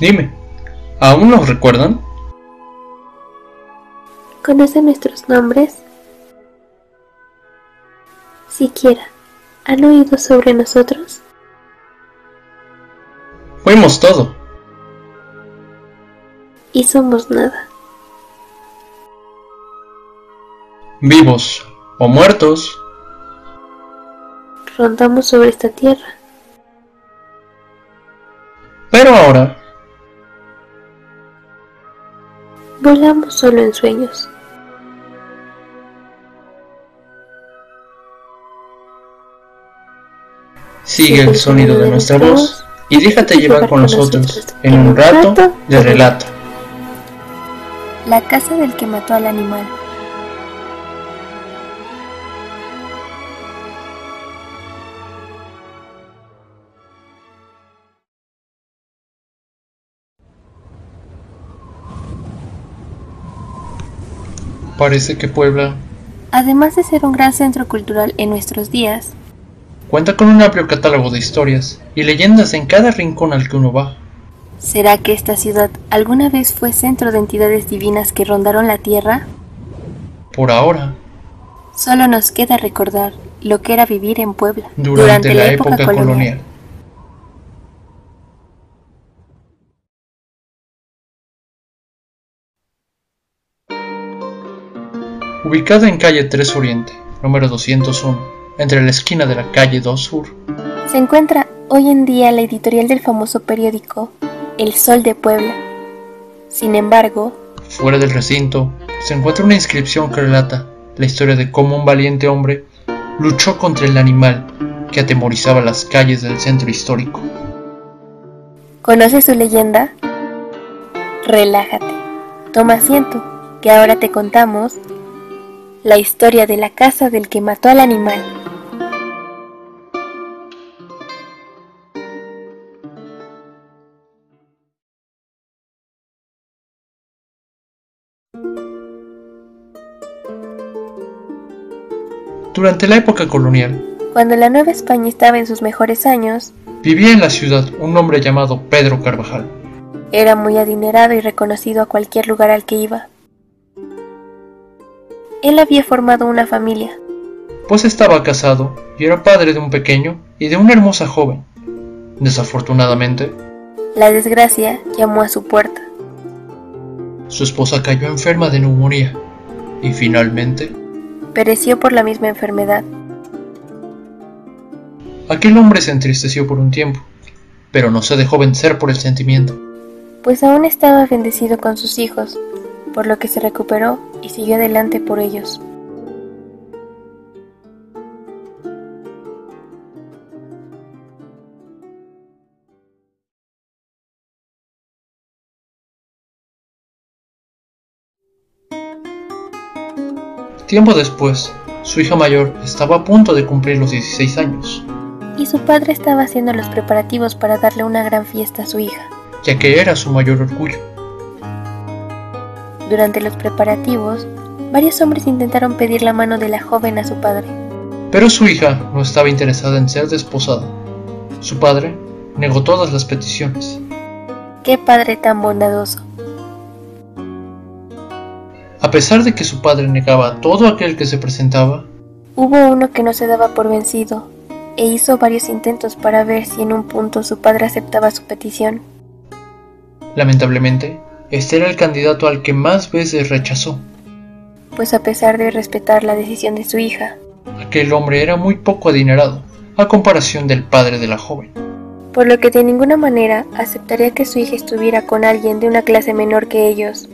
Dime, ¿aún nos recuerdan? ¿Conocen nuestros nombres? Siquiera, ¿han oído sobre nosotros? Fuimos todo. Y somos nada. Vivos o muertos. Rondamos sobre esta tierra. Pero ahora volamos solo en sueños. Sigue el sonido de nuestra voz y déjate llevar con nosotros en un rato de relato. La casa del que mató al animal. Parece que Puebla, además de ser un gran centro cultural en nuestros días, cuenta con un amplio catálogo de historias y leyendas en cada rincón al que uno va. ¿Será que esta ciudad alguna vez fue centro de entidades divinas que rondaron la tierra? Por ahora. Solo nos queda recordar lo que era vivir en Puebla durante, la, época, colonial. Ubicada en calle 3 Oriente, número 201, entre la esquina de la calle 2 Sur, se encuentra hoy en día la editorial del famoso periódico El Sol de Puebla. Sin embargo, fuera del recinto se encuentra una inscripción que relata la historia de cómo un valiente hombre luchó contra el animal que atemorizaba las calles del centro histórico. ¿Conoces su leyenda? Relájate, toma asiento, que ahora te contamos la historia de la casa del que mató al animal. Durante la época colonial, cuando la Nueva España estaba en sus mejores años, vivía en la ciudad un hombre llamado Pedro Carvajal. Era muy adinerado y reconocido a cualquier lugar al que iba. Él había formado una familia. Pues estaba casado y era padre de un pequeño y de una hermosa joven. Desafortunadamente, la desgracia llamó a su puerta. Su esposa cayó enferma de neumonía y finalmente pereció por la misma enfermedad. Aquel hombre se entristeció por un tiempo, pero no se dejó vencer por el sentimiento. Pues aún estaba bendecido con sus hijos, por lo que se recuperó y siguió adelante por ellos. Tiempo después, su hija mayor estaba a punto de cumplir los 16 años. Y su padre estaba haciendo los preparativos para darle una gran fiesta a su hija. Ya que era su mayor orgullo. Durante los preparativos, varios hombres intentaron pedir la mano de la joven a su padre. Pero su hija no estaba interesada en ser desposada. Su padre negó todas las peticiones. ¡Qué padre tan bondadoso! A pesar de que su padre negaba a todo aquel que se presentaba, hubo uno que no se daba por vencido e hizo varios intentos para ver si en un punto su padre aceptaba su petición. Lamentablemente, este era el candidato al que más veces rechazó. Pues a pesar de respetar la decisión de su hija, aquel hombre era muy poco adinerado, a comparación del padre de la joven. Por lo que de ninguna manera aceptaría que su hija estuviera con alguien de una clase menor que ellos.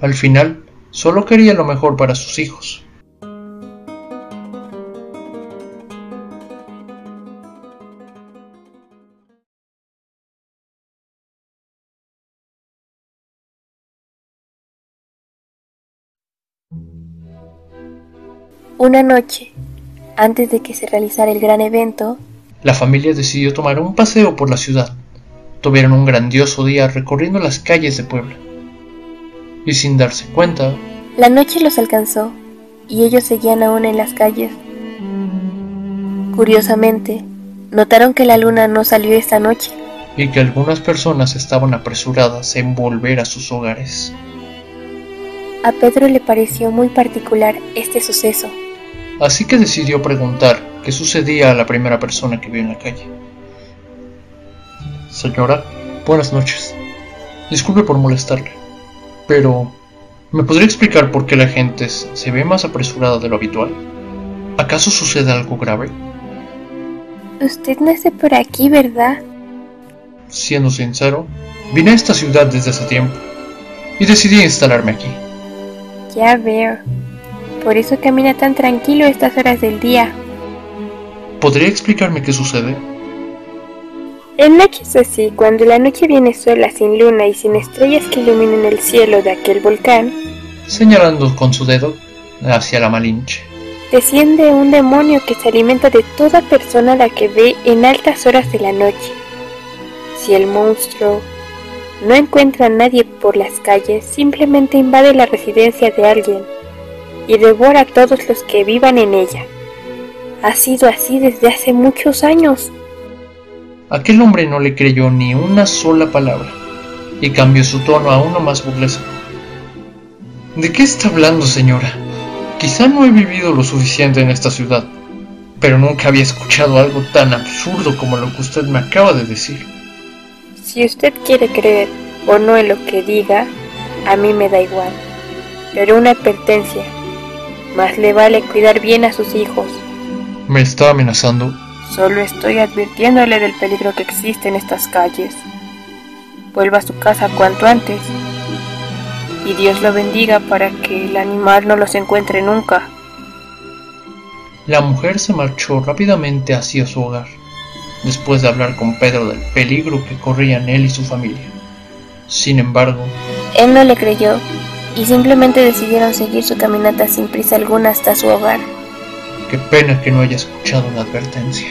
Al final, solo quería lo mejor para sus hijos. Una noche, antes de que se realizara el gran evento, la familia decidió tomar un paseo por la ciudad. Tuvieron un grandioso día recorriendo las calles de Puebla. Y sin darse cuenta, la noche los alcanzó y ellos seguían aún en las calles. Curiosamente, notaron que la luna no salió esta noche. y que algunas personas estaban apresuradas en volver a sus hogares. A Pedro le pareció muy particular este suceso. Así que decidió preguntar qué sucedía a la primera persona que vio en la calle. Señora, buenas noches. Disculpe por molestarle, pero ¿me podría explicar por qué la gente se ve más apresurada de lo habitual? ¿Acaso sucede algo grave? Usted nace por aquí, ¿verdad? Siendo sincero, vine a esta ciudad desde hace tiempo y decidí instalarme aquí. Ya veo. Por eso camina tan tranquilo estas horas del día. ¿Podría explicarme qué sucede? En noches así, cuando la noche viene sola, sin luna y sin estrellas que iluminen el cielo de aquel volcán, señalando con su dedo hacia la Malinche, desciende un demonio que se alimenta de toda persona a la que ve en altas horas de la noche. Si el monstruo no encuentra a nadie por las calles, simplemente invade la residencia de alguien y devora a todos los que vivan en ella. Ha sido así desde hace muchos años. Aquel hombre no le creyó ni una sola palabra y cambió su tono a uno más burlesco. ¿De qué está hablando, señora? Quizá no he vivido lo suficiente en esta ciudad, pero nunca había escuchado algo tan absurdo como lo que usted me acaba de decir. Si usted quiere creer o no en lo que diga, a mí me da igual. Pero una advertencia. Más le vale cuidar bien a sus hijos. ¿Me está amenazando? Solo estoy advirtiéndole del peligro que existe en estas calles. Vuelva a su casa cuanto antes. Y Dios lo bendiga para que el animal no los encuentre nunca. La mujer se marchó rápidamente hacia su hogar después de hablar con Pedro del peligro que corrían él y su familia. Sin embargo, él no le creyó y simplemente decidieron seguir su caminata sin prisa alguna hasta su hogar. Qué pena que no haya escuchado la advertencia.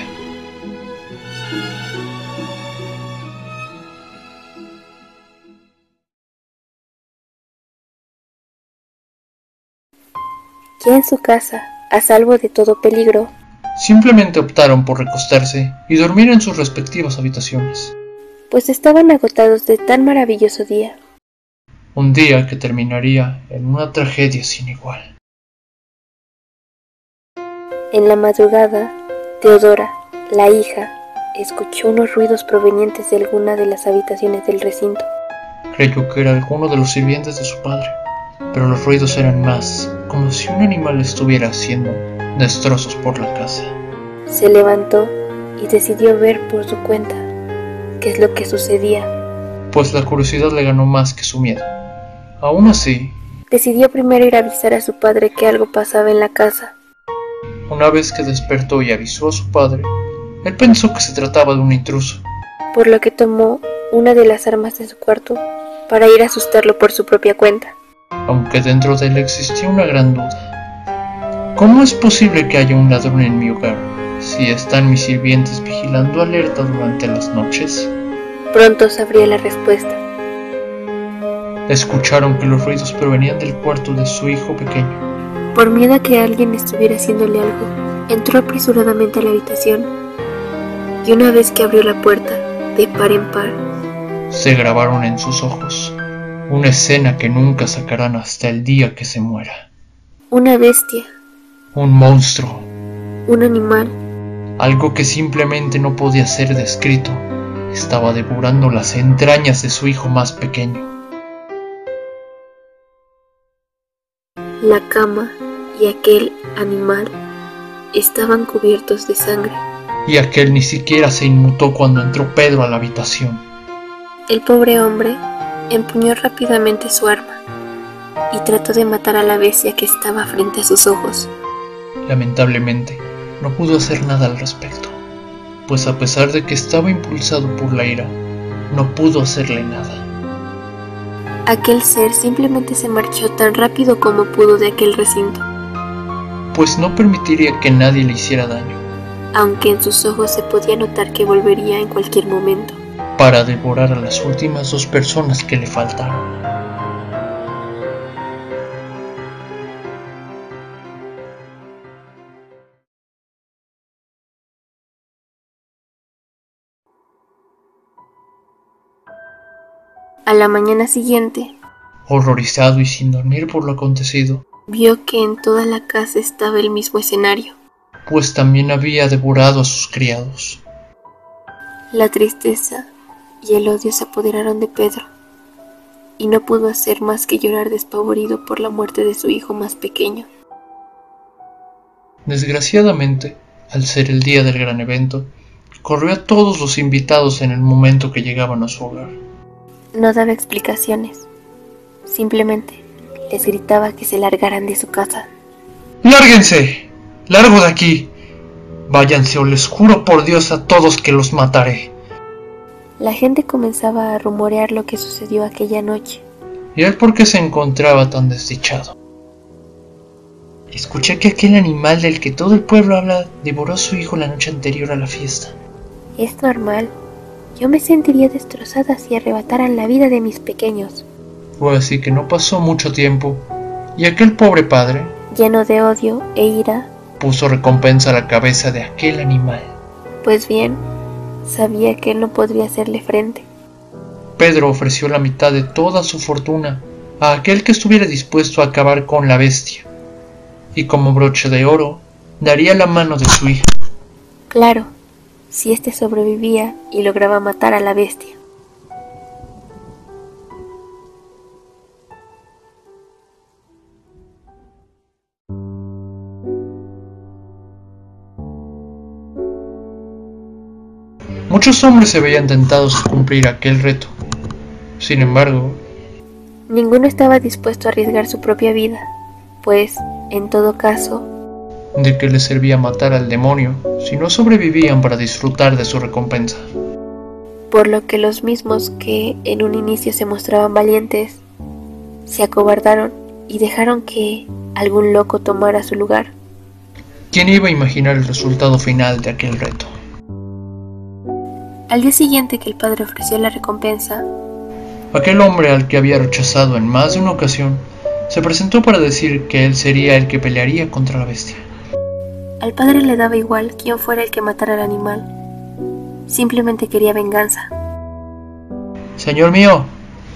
Ya en su casa, a salvo de todo peligro, Simplemente optaron por recostarse y dormir en sus respectivas habitaciones. Pues estaban agotados de tan maravilloso día. Un día que terminaría en una tragedia sin igual. En la madrugada, Teodora, la hija, escuchó unos ruidos provenientes de alguna de las habitaciones del recinto. Creyó que era alguno de los sirvientes de su padre, pero los ruidos eran más como si un animal estuviera haciendo destrozos por la casa. Se levantó y decidió ver por su cuenta qué es lo que sucedía. Pues la curiosidad le ganó más que su miedo. Aún así, decidió primero ir a avisar a su padre que algo pasaba en la casa. Una vez que despertó y avisó a su padre, él pensó que se trataba de un intruso. Por lo que tomó una de las armas de su cuarto para ir a asustarlo por su propia cuenta. Aunque dentro de él existía una gran duda. ¿Cómo es posible que haya un ladrón en mi hogar si están mis sirvientes vigilando alerta durante las noches? Pronto sabría la respuesta. Escucharon que los ruidos provenían del cuarto de su hijo pequeño. Por miedo a que alguien estuviera haciéndole algo, entró apresuradamente a la habitación y una vez que abrió la puerta, de par en par, se grabaron en sus ojos una escena que nunca sacarán hasta el día que se muera. Una bestia un monstruo. Un animal. Algo que simplemente no podía ser descrito. Estaba devorando las entrañas de su hijo más pequeño. La cama y aquel animal estaban cubiertos de sangre. Y aquel ni siquiera se inmutó cuando entró Pedro a la habitación. El pobre hombre empuñó rápidamente su arma y trató de matar a la bestia que estaba frente a sus ojos. Lamentablemente, no pudo hacer nada al respecto, pues a pesar de que estaba impulsado por la ira, no pudo hacerle nada. Aquel ser simplemente se marchó tan rápido como pudo de aquel recinto. Pues no permitiría que nadie le hiciera daño. Aunque en sus ojos se podía notar que volvería en cualquier momento. Para devorar a las últimas dos personas que le faltaron. A la mañana siguiente, horrorizado y sin dormir por lo acontecido, vio que en toda la casa estaba el mismo escenario, pues también había devorado a sus criados. La tristeza y el odio se apoderaron de Pedro, y no pudo hacer más que llorar despavorido por la muerte de su hijo más pequeño. Desgraciadamente, al ser el día del gran evento, corrió a todos los invitados en el momento que llegaban a su hogar. No daba explicaciones, simplemente les gritaba que se largaran de su casa. ¡Lárguense! ¡Largo de aquí! Váyanse o les juro por Dios a todos que los mataré. La gente comenzaba a rumorear lo que sucedió aquella noche. ¿Y él por qué se encontraba tan desdichado? Escuché que aquel animal del que todo el pueblo habla devoró a su hijo la noche anterior a la fiesta. Es normal. Yo me sentiría destrozada si arrebataran la vida de mis pequeños. Fue así que no pasó mucho tiempo, y aquel pobre padre, lleno de odio e ira, puso recompensa a la cabeza de aquel animal. Pues bien, sabía que él no podría hacerle frente. Pedro ofreció la mitad de toda su fortuna a aquel que estuviera dispuesto a acabar con la bestia, y como broche de oro daría la mano de su hija. Claro, si éste sobrevivía y lograba matar a la bestia. Muchos hombres se veían tentados a cumplir aquel reto. Sin embargo, ninguno estaba dispuesto a arriesgar su propia vida, pues, en todo caso, ¿de qué les servía matar al demonio si no sobrevivían para disfrutar de su recompensa? Por lo que los mismos que en un inicio se mostraban valientes, se acobardaron y dejaron que algún loco tomara su lugar. ¿Quién iba a imaginar el resultado final de aquel reto? Al día siguiente que el padre ofreció la recompensa, aquel hombre al que había rechazado en más de una ocasión se presentó para decir que él sería el que pelearía contra la bestia. Al padre le daba igual quién fuera el que matara al animal. Simplemente quería venganza. Señor mío,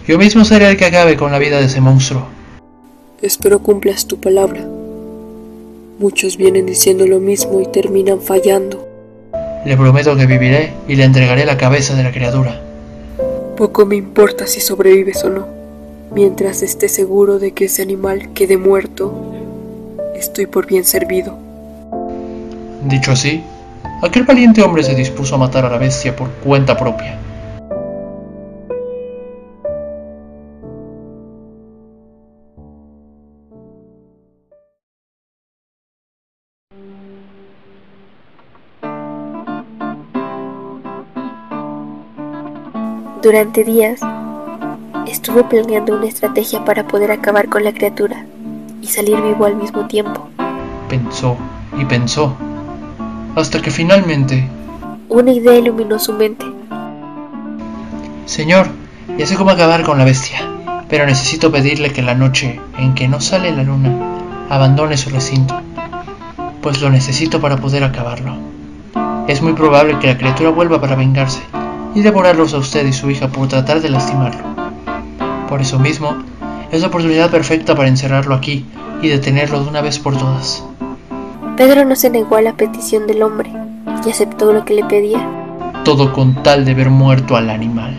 yo mismo seré el que acabe con la vida de ese monstruo. Espero cumplas tu palabra. Muchos vienen diciendo lo mismo y terminan fallando. Le prometo que viviré y le entregaré la cabeza de la criatura. Poco me importa si sobrevives o no. Mientras esté seguro de que ese animal quede muerto, estoy por bien servido. Dicho así, aquel valiente hombre se dispuso a matar a la bestia por cuenta propia. Durante días estuvo planeando una estrategia para poder acabar con la criatura y salir vivo al mismo tiempo. Pensó y pensó, hasta que finalmente... Una idea iluminó su mente. Señor, ya sé cómo acabar con la bestia, pero necesito pedirle que la noche en que no sale la luna abandone su recinto, pues lo necesito para poder acabarlo. Es muy probable que la criatura vuelva para vengarse, y devorarlos a usted y su hija por tratar de lastimarlo. Por eso mismo, es la oportunidad perfecta para encerrarlo aquí y detenerlo de una vez por todas. Pedro no se negó a la petición del hombre y aceptó lo que le pedía. Todo con tal de ver muerto al animal.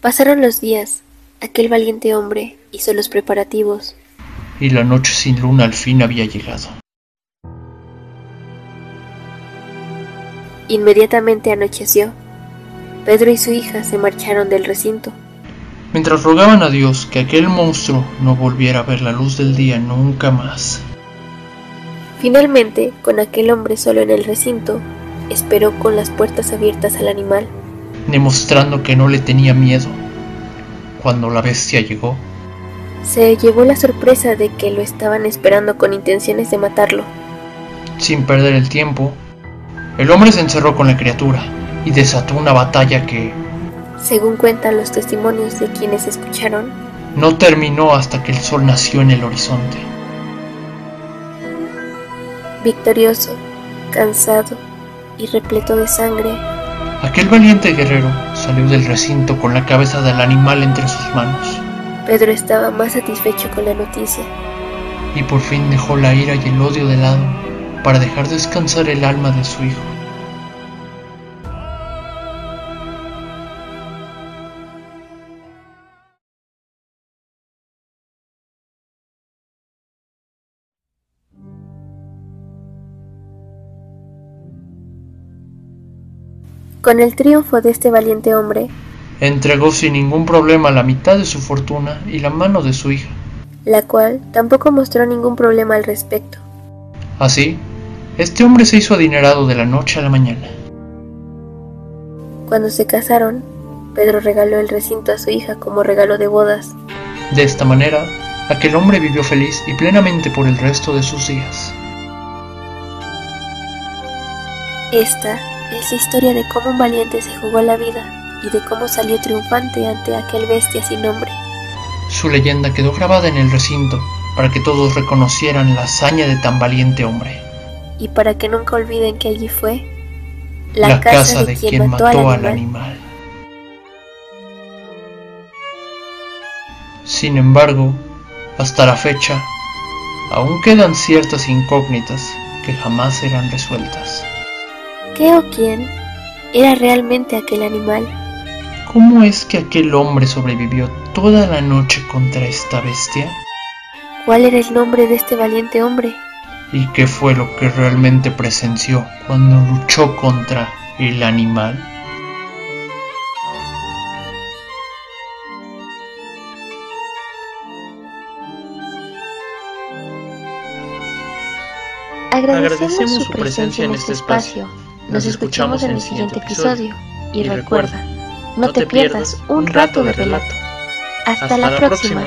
Pasaron los días, aquel valiente hombre hizo los preparativos. Y la noche sin luna al fin había llegado. Inmediatamente anocheció. Pedro y su hija se marcharon del recinto. Mientras rogaban a Dios que aquel monstruo no volviera a ver la luz del día nunca más. Finalmente, con aquel hombre solo en el recinto, esperó con las puertas abiertas al animal demostrando que no le tenía miedo. Cuando la bestia llegó, se llevó la sorpresa de que lo estaban esperando con intenciones de matarlo. Sin perder el tiempo, el hombre se encerró con la criatura y desató una batalla que, según cuentan los testimonios de quienes escucharon, no terminó hasta que el sol nació en el horizonte. Victorioso, cansado y repleto de sangre, aquel valiente guerrero salió del recinto con la cabeza del animal entre sus manos. Pedro estaba más satisfecho con la noticia. Y por fin dejó la ira y el odio de lado para dejar descansar el alma de su hijo. Con el triunfo de este valiente hombre, entregó sin ningún problema la mitad de su fortuna y la mano de su hija, la cual tampoco mostró ningún problema al respecto. Así, este hombre se hizo adinerado de la noche a la mañana. Cuando se casaron, Pedro regaló el recinto a su hija como regalo de bodas. De esta manera, aquel hombre vivió feliz y plenamente por el resto de sus días. Esta es la historia de cómo un valiente se jugó la vida y de cómo salió triunfante ante aquel bestia sin nombre. Su leyenda quedó grabada en el recinto para que todos reconocieran la hazaña de tan valiente hombre. Y para que nunca olviden que allí fue la, casa, de, quien, mató, al, animal. Sin embargo, hasta la fecha, aún quedan ciertas incógnitas que jamás serán resueltas. ¿Qué o quién era realmente aquel animal? ¿Cómo es que aquel hombre sobrevivió toda la noche contra esta bestia? ¿Cuál era el nombre de este valiente hombre? ¿Y qué fue lo que realmente presenció cuando luchó contra el animal? Agradecemos, su presencia en este espacio. Nos escuchamos en el siguiente episodio. Y recuerda, no te pierdas un rato de relato. Hasta la próxima.